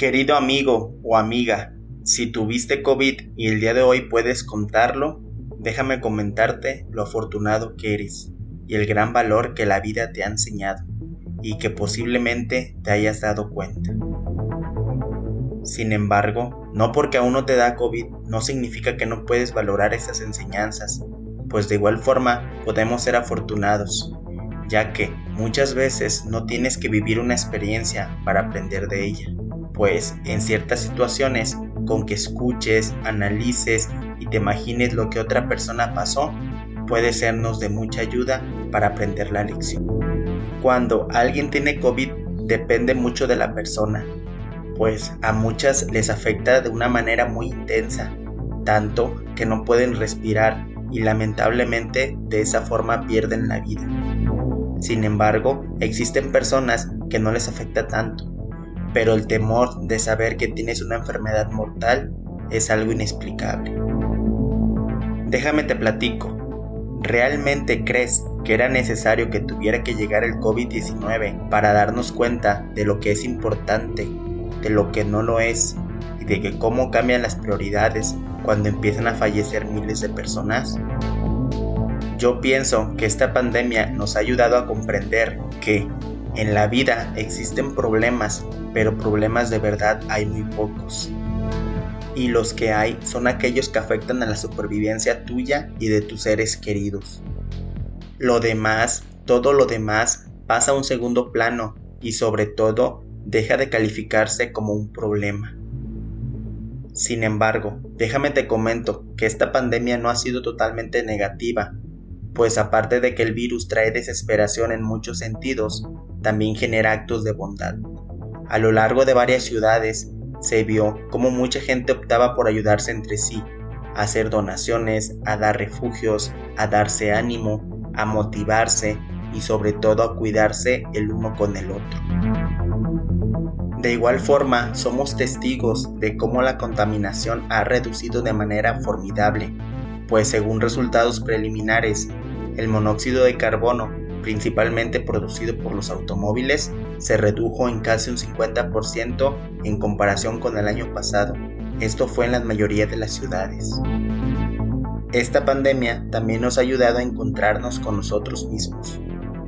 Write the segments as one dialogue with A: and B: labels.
A: Querido amigo o amiga, si tuviste COVID y el día de hoy puedes contarlo, déjame comentarte lo afortunado que eres y el gran valor que la vida te ha enseñado y que posiblemente te hayas dado cuenta. Sin embargo, no porque aún no te da COVID no significa que no puedes valorar esas enseñanzas, pues de igual forma podemos ser afortunados, ya que muchas veces no tienes que vivir una experiencia para aprender de ella, pues en ciertas situaciones, con que escuches, analices y te imagines lo que otra persona pasó, puede sernos de mucha ayuda para aprender la lección. Cuando alguien tiene COVID depende mucho de la persona, pues a muchas les afecta de una manera muy intensa, tanto que no pueden respirar y lamentablemente de esa forma pierden la vida. Sin embargo, existen personas que no les afecta tanto, pero el temor de saber que tienes una enfermedad mortal es algo inexplicable. Déjame te platico, ¿realmente crees que era necesario que tuviera que llegar el COVID-19 para darnos cuenta de lo que es importante de lo que no lo es y de que cómo cambian las prioridades cuando empiezan a fallecer miles de personas? Yo pienso que esta pandemia nos ha ayudado a comprender que en la vida existen problemas, pero problemas de verdad hay muy pocos. Y los que hay son aquellos que afectan a la supervivencia tuya y de tus seres queridos. Lo demás, todo lo demás, pasa a un segundo plano y sobre todo deja de calificarse como un problema. Sin embargo, déjame te comento que esta pandemia no ha sido totalmente negativa, pues aparte de que el virus trae desesperación en muchos sentidos, también genera actos de bondad. A lo largo de varias ciudades se vio cómo mucha gente optaba por ayudarse entre sí, hacer donaciones, a dar refugios, a darse ánimo, a motivarse y sobre todo a cuidarse el uno con el otro. De igual forma, somos testigos de cómo la contaminación ha reducido de manera formidable, pues según resultados preliminares, el monóxido de carbono, principalmente producido por los automóviles, se redujo en casi un 50% en comparación con el año pasado. Esto fue en la mayoría de las ciudades. Esta pandemia también nos ha ayudado a encontrarnos con nosotros mismos.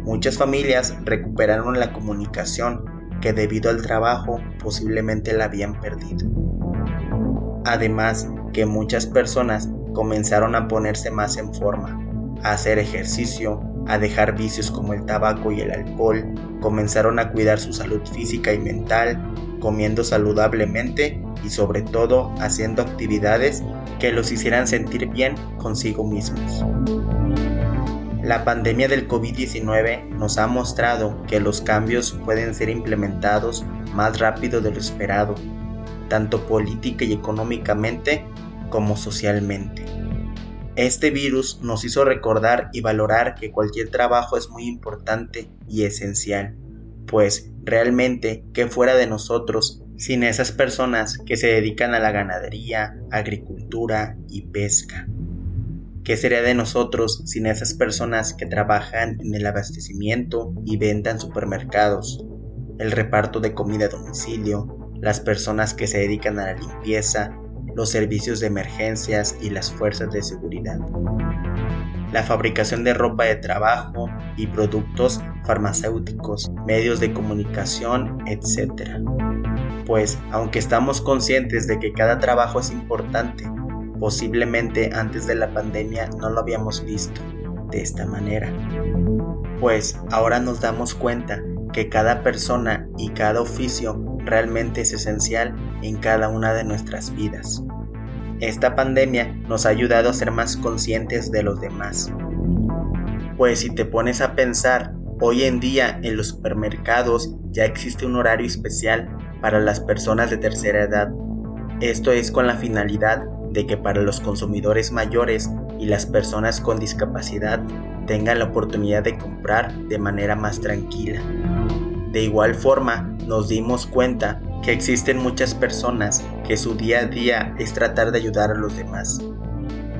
A: Muchas familias recuperaron la comunicación que debido al trabajo posiblemente la habían perdido. Además que muchas personas comenzaron a ponerse más en forma, a hacer ejercicio, a dejar vicios como el tabaco y el alcohol, comenzaron a cuidar su salud física y mental, comiendo saludablemente y sobre todo haciendo actividades que los hicieran sentir bien consigo mismos. La pandemia del COVID-19 nos ha mostrado que los cambios pueden ser implementados más rápido de lo esperado, tanto política y económicamente como socialmente. Este virus nos hizo recordar y valorar que cualquier trabajo es muy importante y esencial, pues realmente que fuera de nosotros sin esas personas que se dedican a la ganadería, agricultura y pesca. ¿Qué sería de nosotros sin esas personas que trabajan en el abastecimiento y venta en supermercados, el reparto de comida a domicilio, las personas que se dedican a la limpieza, los servicios de emergencias y las fuerzas de seguridad? La fabricación de ropa de trabajo y productos farmacéuticos, medios de comunicación, etc. Pues, aunque estamos conscientes de que cada trabajo es importante, posiblemente antes de la pandemia no lo habíamos visto de esta manera. Pues ahora nos damos cuenta que cada persona y cada oficio realmente es esencial en cada una de nuestras vidas. Esta pandemia nos ha ayudado a ser más conscientes de los demás. Pues si te pones a pensar, hoy en día en los supermercados ya existe un horario especial para las personas de tercera edad. Esto es con la finalidad de que para los consumidores mayores y las personas con discapacidad tengan la oportunidad de comprar de manera más tranquila. De igual forma, nos dimos cuenta que existen muchas personas que su día a día es tratar de ayudar a los demás,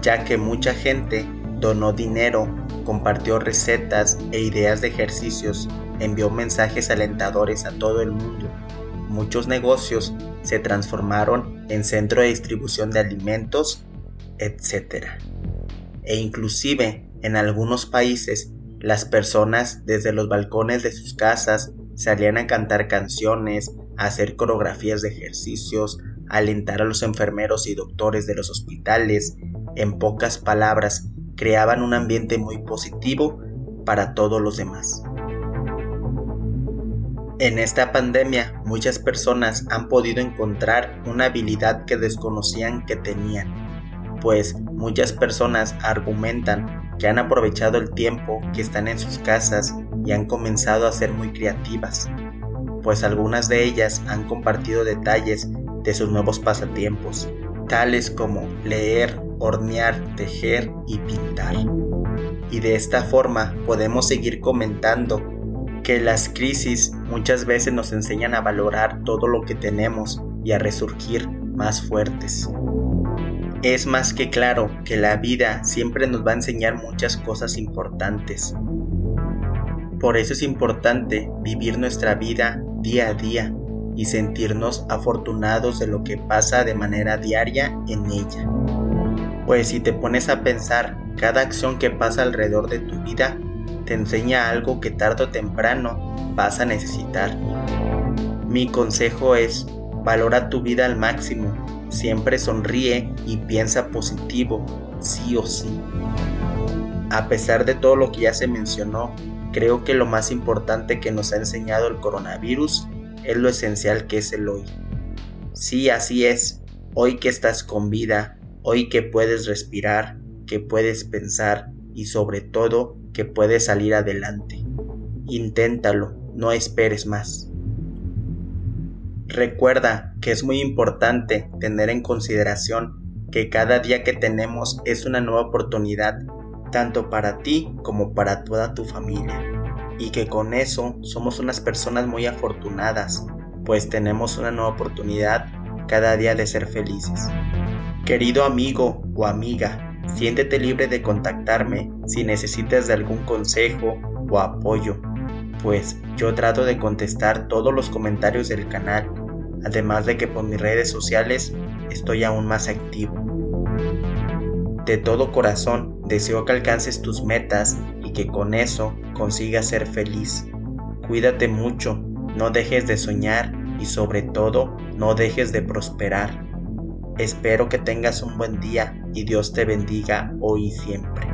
A: ya que mucha gente donó dinero, compartió recetas e ideas de ejercicios, envió mensajes alentadores a todo el mundo muchos negocios se transformaron en centro de distribución de alimentos, etc. E inclusive en algunos países las personas desde los balcones de sus casas salían a cantar canciones, hacer coreografías de ejercicios, alentar a los enfermeros y doctores de los hospitales, en pocas palabras, creaban un ambiente muy positivo para todos los demás. En esta pandemia muchas personas han podido encontrar una habilidad que desconocían que tenían, pues muchas personas argumentan que han aprovechado el tiempo que están en sus casas y han comenzado a ser muy creativas, pues algunas de ellas han compartido detalles de sus nuevos pasatiempos, tales como leer, hornear, tejer y pintar. Y de esta forma podemos seguir comentando que las crisis muchas veces nos enseñan a valorar todo lo que tenemos y a resurgir más fuertes. Es más que claro que la vida siempre nos va a enseñar muchas cosas importantes. Por eso es importante vivir nuestra vida día a día y sentirnos afortunados de lo que pasa de manera diaria en ella. Pues si te pones a pensar, cada acción que pasa alrededor de tu vida te enseña algo que tarde o temprano vas a necesitar. Mi consejo es, valora tu vida al máximo, siempre sonríe y piensa positivo, sí o sí. A pesar de todo lo que ya se mencionó, creo que lo más importante que nos ha enseñado el coronavirus es lo esencial que es el hoy. Sí, así es, hoy que estás con vida, hoy que puedes respirar, que puedes pensar y sobre todo que puedes salir adelante. Inténtalo, no esperes más. Recuerda que es muy importante tener en consideración que cada día que tenemos es una nueva oportunidad, tanto para ti como para toda tu familia. Y que con eso somos unas personas muy afortunadas, pues tenemos una nueva oportunidad cada día de ser felices. Querido amigo o amiga, Siéntete libre de contactarme si necesitas de algún consejo o apoyo, pues yo trato de contestar todos los comentarios del canal, además de que por mis redes sociales estoy aún más activo. De todo corazón deseo que alcances tus metas y que con eso consigas ser feliz. Cuídate mucho, no dejes de soñar y sobre todo no dejes de prosperar. Espero que tengas un buen día y Dios te bendiga hoy y siempre.